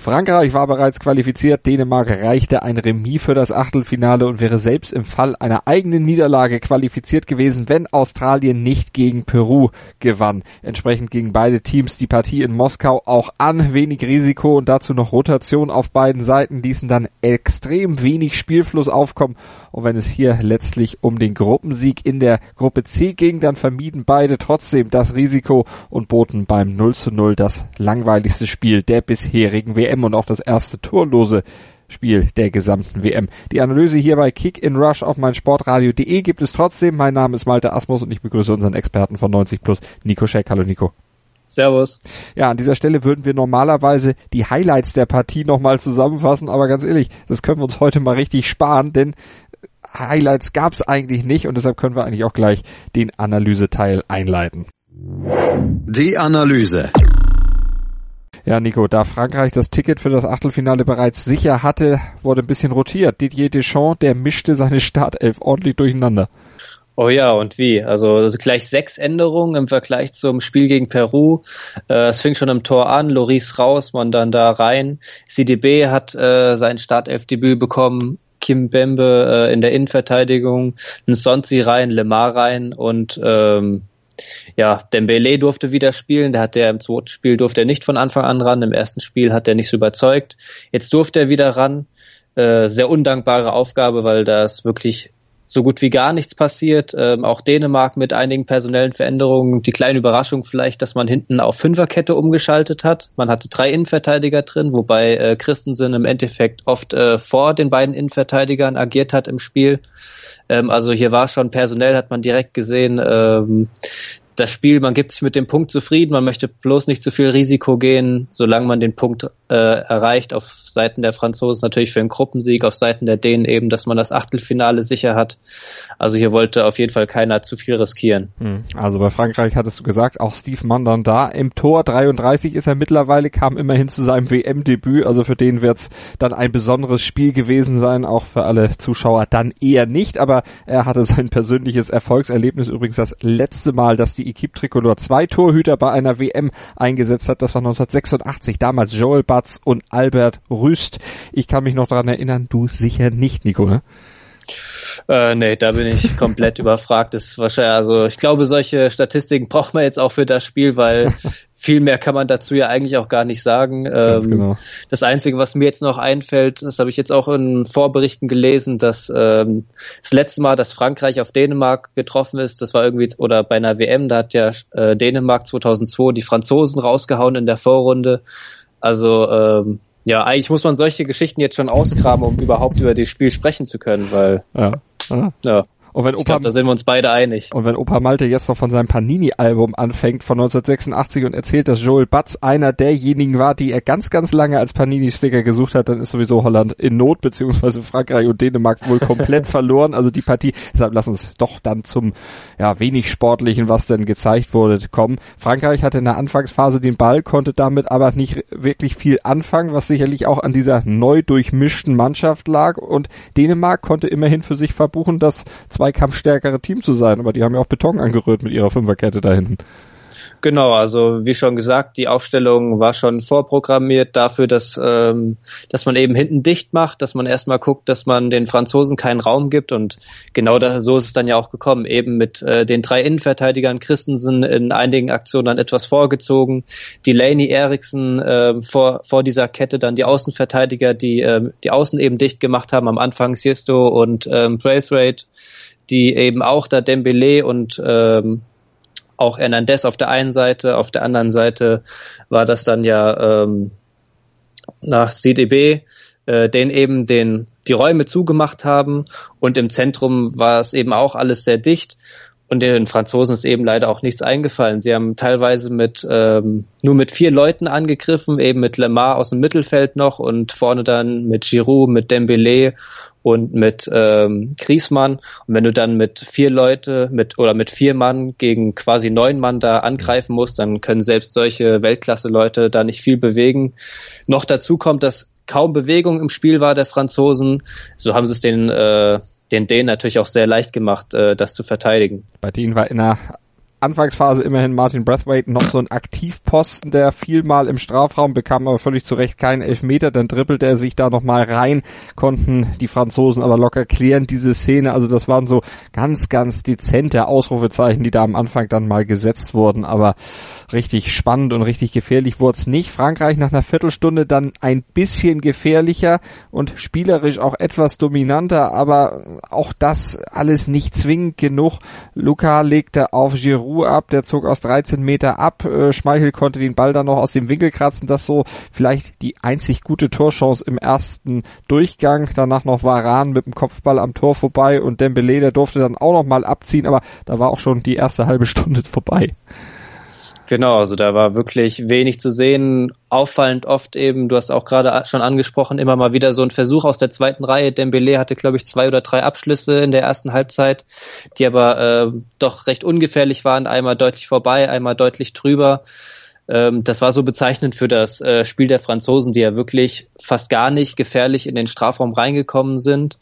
Frankreich war bereits qualifiziert, Dänemark reichte ein Remis für das Achtelfinale und wäre selbst im Fall einer eigenen Niederlage qualifiziert gewesen, wenn Australien nicht gegen Peru gewann. Entsprechend gegen beide Teams die Partie in Moskau auch an, wenig Risiko und dazu noch Rotation auf beiden Seiten ließen dann extrem wenig Spielfluss aufkommen. Und wenn es hier letztlich um den Gruppensieg in der Gruppe C ging, dann vermieden beide trotzdem das Risiko und boten beim 0 zu 0 das langweiligste Spiel der bisherigen WM WM und auch das erste torlose Spiel der gesamten WM. Die Analyse hier bei Kick in Rush auf mein Sportradio.de gibt es trotzdem. Mein Name ist Malte Asmus und ich begrüße unseren Experten von 90 Plus, Nico Scheck. Hallo Nico. Servus. Ja, an dieser Stelle würden wir normalerweise die Highlights der Partie nochmal zusammenfassen, aber ganz ehrlich, das können wir uns heute mal richtig sparen, denn Highlights gab es eigentlich nicht und deshalb können wir eigentlich auch gleich den Analyseteil einleiten. Die Analyse. Ja, Nico, da Frankreich das Ticket für das Achtelfinale bereits sicher hatte, wurde ein bisschen rotiert. Didier Deschamps, der mischte seine Startelf ordentlich durcheinander. Oh ja, und wie? Also gleich sechs Änderungen im Vergleich zum Spiel gegen Peru. Äh, es fing schon im Tor an, Loris raus, man dann da rein. CDB hat äh, sein Startelfdebüt bekommen, Kim Bembe äh, in der Innenverteidigung, Nsonsi rein, Lemar rein und ähm, ja, Dembele durfte wieder spielen, der hat der im zweiten Spiel durfte er nicht von Anfang an ran, im ersten Spiel hat er nicht so überzeugt. Jetzt durfte er wieder ran. Äh, sehr undankbare Aufgabe, weil da ist wirklich so gut wie gar nichts passiert. Ähm, auch Dänemark mit einigen personellen Veränderungen. Die kleine Überraschung vielleicht, dass man hinten auf Fünferkette umgeschaltet hat. Man hatte drei Innenverteidiger drin, wobei äh, Christensen im Endeffekt oft äh, vor den beiden Innenverteidigern agiert hat im Spiel. Ähm, also hier war schon personell, hat man direkt gesehen, ähm, das Spiel, man gibt sich mit dem Punkt zufrieden, man möchte bloß nicht zu viel Risiko gehen, solange man den Punkt äh, erreicht. Auf Seiten der Franzosen natürlich für einen Gruppensieg, auf Seiten der Dänen eben, dass man das Achtelfinale sicher hat. Also hier wollte auf jeden Fall keiner zu viel riskieren. Hm. Also bei Frankreich hattest du gesagt, auch Steve Mandan da im Tor 33 ist er mittlerweile, kam immerhin zu seinem WM-Debüt. Also für den wird's dann ein besonderes Spiel gewesen sein, auch für alle Zuschauer dann eher nicht. Aber er hatte sein persönliches Erfolgserlebnis übrigens das letzte Mal, dass die Equipe Tricolor zwei Torhüter bei einer WM eingesetzt hat. Das war 1986. Damals Joel Batz und Albert Rüst. Ich kann mich noch daran erinnern, du sicher nicht, Nico, ne? Äh, nee, da bin ich komplett überfragt. Das ist wahrscheinlich, also ich glaube, solche Statistiken braucht man jetzt auch für das Spiel, weil viel mehr kann man dazu ja eigentlich auch gar nicht sagen. Ähm, genau. Das Einzige, was mir jetzt noch einfällt, das habe ich jetzt auch in Vorberichten gelesen, dass ähm, das letzte Mal, dass Frankreich auf Dänemark getroffen ist, das war irgendwie, oder bei einer WM, da hat ja äh, Dänemark 2002 die Franzosen rausgehauen in der Vorrunde. Also ähm, ja, eigentlich muss man solche Geschichten jetzt schon ausgraben, um überhaupt über das Spiel sprechen zu können, weil ja, ja. ja. Und wenn Opa, glaub, da sind wir uns beide einig. Und wenn Opa Malte jetzt noch von seinem Panini-Album anfängt von 1986 und erzählt, dass Joel Batz einer derjenigen war, die er ganz, ganz lange als Panini-Sticker gesucht hat, dann ist sowieso Holland in Not, beziehungsweise Frankreich und Dänemark wohl komplett verloren. Also die Partie, deshalb lass uns doch dann zum ja wenig sportlichen, was denn gezeigt wurde, kommen. Frankreich hatte in der Anfangsphase den Ball, konnte damit aber nicht wirklich viel anfangen, was sicherlich auch an dieser neu durchmischten Mannschaft lag. Und Dänemark konnte immerhin für sich verbuchen, dass zwei zweikampfstärkere Team zu sein, aber die haben ja auch Beton angerührt mit ihrer Fünferkette da hinten. Genau, also wie schon gesagt, die Aufstellung war schon vorprogrammiert dafür, dass, ähm, dass man eben hinten dicht macht, dass man erstmal guckt, dass man den Franzosen keinen Raum gibt und genau da, so ist es dann ja auch gekommen, eben mit äh, den drei Innenverteidigern Christensen in einigen Aktionen dann etwas vorgezogen, Delaney, Eriksen äh, vor, vor dieser Kette, dann die Außenverteidiger, die äh, die Außen eben dicht gemacht haben, am Anfang Siesto und ähm, Braithwaite die eben auch da Dembele und ähm, auch Hernandez auf der einen Seite, auf der anderen Seite war das dann ja ähm, nach CDB, äh, den eben den die Räume zugemacht haben und im Zentrum war es eben auch alles sehr dicht und den Franzosen ist eben leider auch nichts eingefallen. Sie haben teilweise mit ähm, nur mit vier Leuten angegriffen, eben mit Lemar aus dem Mittelfeld noch und vorne dann mit Giroud, mit Dembele und mit ähm, Griesmann. Und wenn du dann mit vier Leute mit oder mit vier Mann gegen quasi neun Mann da angreifen musst, dann können selbst solche Weltklasse-Leute da nicht viel bewegen. Noch dazu kommt, dass kaum Bewegung im Spiel war der Franzosen. So haben sie es den äh, den denen natürlich auch sehr leicht gemacht, äh, das zu verteidigen. Bei denen war in der Anfangsphase immerhin Martin Brathwaite noch so ein Aktivposten, der vielmal im Strafraum bekam, aber völlig zu Recht keinen Elfmeter. Dann trippelte er sich da nochmal rein, konnten die Franzosen aber locker klären, diese Szene. Also das waren so ganz, ganz dezente Ausrufezeichen, die da am Anfang dann mal gesetzt wurden. Aber richtig spannend und richtig gefährlich wurde es nicht. Frankreich nach einer Viertelstunde dann ein bisschen gefährlicher und spielerisch auch etwas dominanter, aber auch das alles nicht zwingend genug. Luca legte auf Giroud Giroud ab, der zog aus 13 Meter ab. Äh, Schmeichel konnte den Ball dann noch aus dem Winkel kratzen. Das so vielleicht die einzig gute Torchance im ersten Durchgang. Danach noch Varan mit dem Kopfball am Tor vorbei und Dembele, der durfte dann auch noch mal abziehen, aber da war auch schon die erste halbe Stunde vorbei. Genau, also da war wirklich wenig zu sehen. Auffallend oft eben, du hast auch gerade schon angesprochen, immer mal wieder so ein Versuch aus der zweiten Reihe. Dembele hatte, glaube ich, zwei oder drei Abschlüsse in der ersten Halbzeit, die aber äh, doch recht ungefährlich waren. Einmal deutlich vorbei, einmal deutlich drüber. Ähm, das war so bezeichnend für das äh, Spiel der Franzosen, die ja wirklich fast gar nicht gefährlich in den Strafraum reingekommen sind.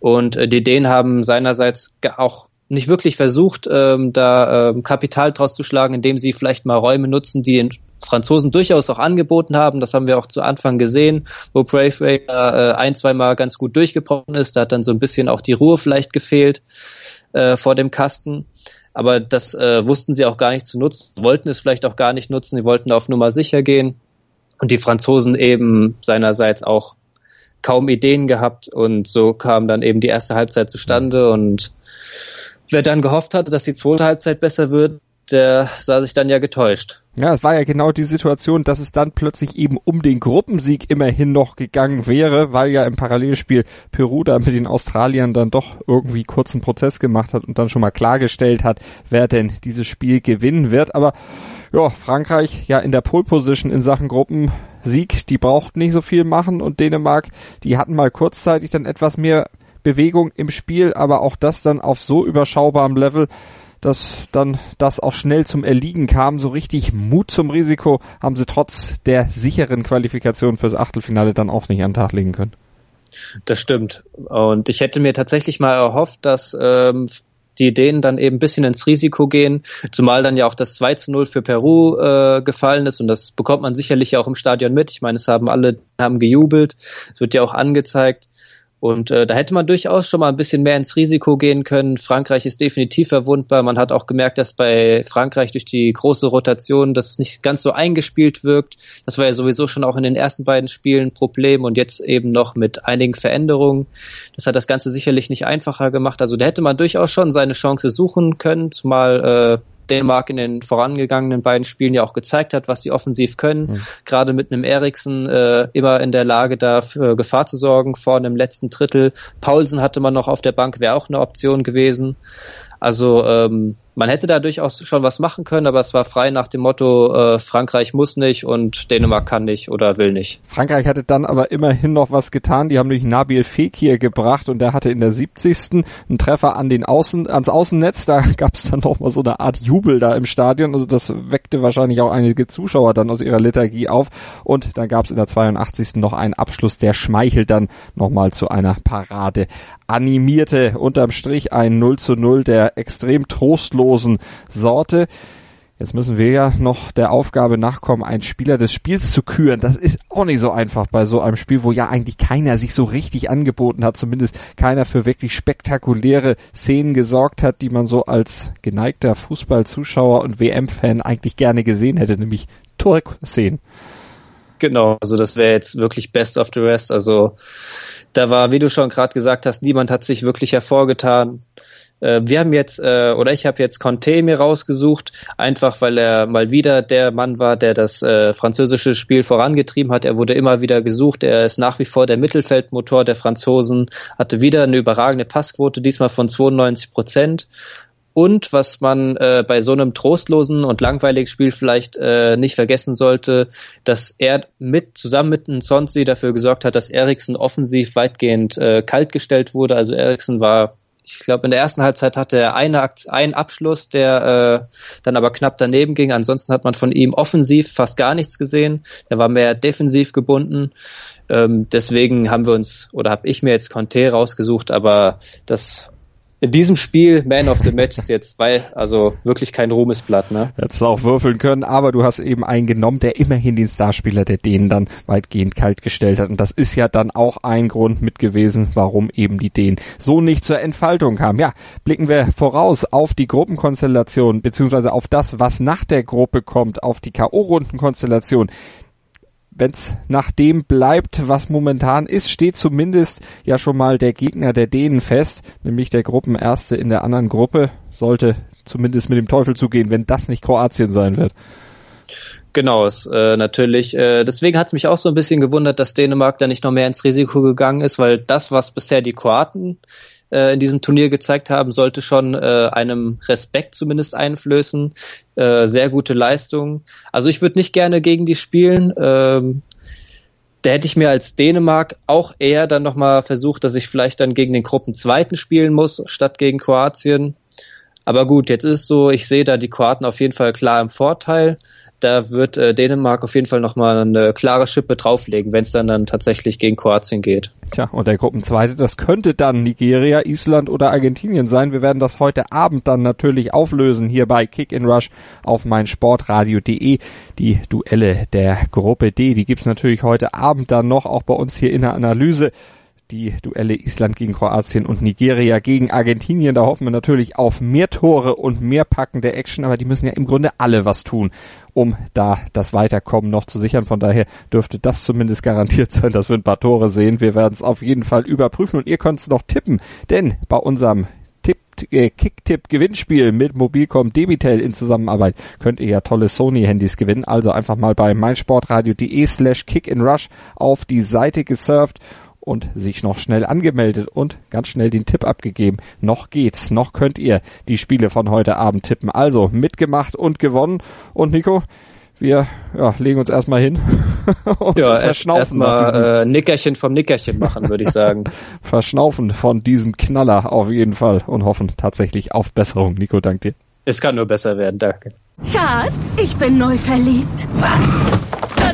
Und äh, die Dänen haben seinerseits auch nicht wirklich versucht, ähm, da ähm, Kapital draus zu schlagen, indem sie vielleicht mal Räume nutzen, die den Franzosen durchaus auch angeboten haben. Das haben wir auch zu Anfang gesehen, wo Braithwaite äh, ein, zwei Mal ganz gut durchgebrochen ist. Da hat dann so ein bisschen auch die Ruhe vielleicht gefehlt äh, vor dem Kasten. Aber das äh, wussten sie auch gar nicht zu nutzen, wollten es vielleicht auch gar nicht nutzen. Sie wollten auf Nummer sicher gehen. Und die Franzosen eben seinerseits auch kaum Ideen gehabt. Und so kam dann eben die erste Halbzeit zustande und wer dann gehofft hatte, dass die zweite Halbzeit besser wird, der sah sich dann ja getäuscht. Ja, es war ja genau die Situation, dass es dann plötzlich eben um den Gruppensieg immerhin noch gegangen wäre, weil ja im Parallelspiel Peru da mit den Australiern dann doch irgendwie kurzen Prozess gemacht hat und dann schon mal klargestellt hat, wer denn dieses Spiel gewinnen wird. Aber ja, Frankreich ja in der Pole Position in Sachen Gruppensieg, die braucht nicht so viel machen und Dänemark, die hatten mal kurzzeitig dann etwas mehr Bewegung im Spiel, aber auch das dann auf so überschaubarem Level, dass dann das auch schnell zum Erliegen kam. So richtig Mut zum Risiko haben sie trotz der sicheren Qualifikation fürs Achtelfinale dann auch nicht an den Tag legen können. Das stimmt. Und ich hätte mir tatsächlich mal erhofft, dass ähm, die Ideen dann eben ein bisschen ins Risiko gehen, zumal dann ja auch das 2 zu 0 für Peru äh, gefallen ist und das bekommt man sicherlich auch im Stadion mit. Ich meine, es haben alle haben gejubelt, es wird ja auch angezeigt. Und äh, da hätte man durchaus schon mal ein bisschen mehr ins Risiko gehen können. Frankreich ist definitiv verwundbar. Man hat auch gemerkt, dass bei Frankreich durch die große Rotation das nicht ganz so eingespielt wirkt. Das war ja sowieso schon auch in den ersten beiden Spielen ein Problem und jetzt eben noch mit einigen Veränderungen. Das hat das Ganze sicherlich nicht einfacher gemacht. Also da hätte man durchaus schon seine Chance suchen können, zumal äh, Dänemark in den vorangegangenen beiden Spielen ja auch gezeigt hat, was sie offensiv können. Mhm. Gerade mit einem Eriksen äh, immer in der Lage, da für Gefahr zu sorgen, vorne im letzten Drittel. Paulsen hatte man noch auf der Bank, wäre auch eine Option gewesen. Also ähm, man hätte da durchaus schon was machen können, aber es war frei nach dem Motto, äh, Frankreich muss nicht und Dänemark kann nicht oder will nicht. Frankreich hatte dann aber immerhin noch was getan. Die haben nämlich Nabil Fekir gebracht und der hatte in der 70. einen Treffer an den Außen, ans Außennetz. Da gab es dann noch mal so eine Art Jubel da im Stadion. Also das weckte wahrscheinlich auch einige Zuschauer dann aus ihrer Lethargie auf. Und dann gab es in der 82. noch einen Abschluss, der schmeichelt dann nochmal zu einer Parade animierte. Unterm Strich ein 0 zu 0 der extrem trostlos trostlosen Sorte. Jetzt müssen wir ja noch der Aufgabe nachkommen, einen Spieler des Spiels zu küren. Das ist auch nicht so einfach bei so einem Spiel, wo ja eigentlich keiner sich so richtig angeboten hat, zumindest keiner für wirklich spektakuläre Szenen gesorgt hat, die man so als geneigter Fußballzuschauer und WM-Fan eigentlich gerne gesehen hätte, nämlich Turk-Szenen. Genau, also das wäre jetzt wirklich best of the rest. Also da war, wie du schon gerade gesagt hast, niemand hat sich wirklich hervorgetan. Äh, wir haben jetzt, äh, oder ich habe jetzt Conte mir rausgesucht, einfach weil er mal wieder der Mann war, der das äh, französische Spiel vorangetrieben hat. Er wurde immer wieder gesucht. Er ist nach wie vor der Mittelfeldmotor der Franzosen, hatte wieder eine überragende Passquote, diesmal von 92 Prozent. Und was man äh, bei so einem trostlosen und langweiligen Spiel vielleicht äh, nicht vergessen sollte, dass er mit zusammen mit Nsonsi dafür gesorgt hat, dass Eriksen offensiv weitgehend äh, kaltgestellt wurde. Also Eriksen war Ich glaube, in der ersten Halbzeit hatte er eine, einen Abschluss, der äh, dann aber knapp daneben ging. Ansonsten hat man von ihm offensiv fast gar nichts gesehen. Er war mehr defensiv gebunden. Ähm, deswegen haben wir uns oder habe ich mir jetzt Conte rausgesucht, aber das in diesem Spiel Man of the Match ist jetzt, weil, also wirklich kein Ruhmesblatt, ne? Hättest du auch würfeln können, aber du hast eben einen genommen, der immerhin den Starspieler der Dänen dann weitgehend kalt gestellt hat. Und das ist ja dann auch ein Grund mit gewesen, warum eben die Dänen so nicht zur Entfaltung kamen. Ja, blicken wir voraus auf die Gruppenkonstellation, beziehungsweise auf das, was nach der Gruppe kommt, auf die K.O.-Rundenkonstellation wenn es nach dem bleibt, was momentan ist, steht zumindest ja schon mal der Gegner der Dänen fest, nämlich der Gruppenerste in der anderen Gruppe. Sollte zumindest mit dem Teufel zugehen, wenn das nicht Kroatien sein wird. Genau, es, äh, natürlich. Äh, deswegen hat es mich auch so ein bisschen gewundert, dass Dänemark da nicht noch mehr ins Risiko gegangen ist, weil das, was bisher die Kroaten äh, in diesem Turnier gezeigt haben, sollte schon äh, einem Respekt zumindest einflößen. Äh, sehr gute Leistung. Also ich würde nicht gerne gegen die spielen. Ähm, da hätte ich mir als Dänemark auch eher dann nochmal versucht, dass ich vielleicht dann gegen den Gruppenzweiten spielen muss, statt gegen Kroatien. Aber gut, jetzt ist so, ich sehe da die Kroaten auf jeden Fall klar im Vorteil da wird äh, Dänemark auf jeden Fall nochmal eine klare Schippe drauflegen, wenn es dann, dann tatsächlich gegen Kroatien geht. Tja, und der Gruppenzweite, das könnte dann Nigeria, Island oder Argentinien sein. Wir werden das heute Abend dann natürlich auflösen hier bei Kick in Rush auf meinsportradio.de. Die Duelle der Gruppe D, die gibt's natürlich heute Abend dann noch, auch bei uns hier in der Analyse die Duelle Island gegen Kroatien und Nigeria gegen Argentinien. Da hoffen wir natürlich auf mehr Tore und mehr packende Action, aber die müssen ja im Grunde alle was tun, um da das Weiterkommen noch zu sichern. Von daher dürfte das zumindest garantiert sein, dass wir ein paar Tore sehen. Wir werden es auf jeden Fall überprüfen und ihr könnt es noch tippen, denn bei unserem äh, Kicktipp Gewinnspiel mit Mobilcom Debitel in Zusammenarbeit könnt ihr ja tolle Sony Handys gewinnen. Also einfach mal bei meinsportradio.de slash kick auf die Seite gesurft und sich noch schnell angemeldet und ganz schnell den Tipp abgegeben. Noch geht's, noch könnt ihr die Spiele von heute Abend tippen. Also mitgemacht und gewonnen. Und Nico, wir ja, legen uns erstmal hin und ja, verschnaufen. Erstmal äh, Nickerchen vom Nickerchen machen, würde ich sagen. verschnaufen von diesem Knaller auf jeden Fall und hoffen tatsächlich auf Besserung. Nico, dank dir. Es kann nur besser werden, danke. Schatz, ich bin neu verliebt. Was?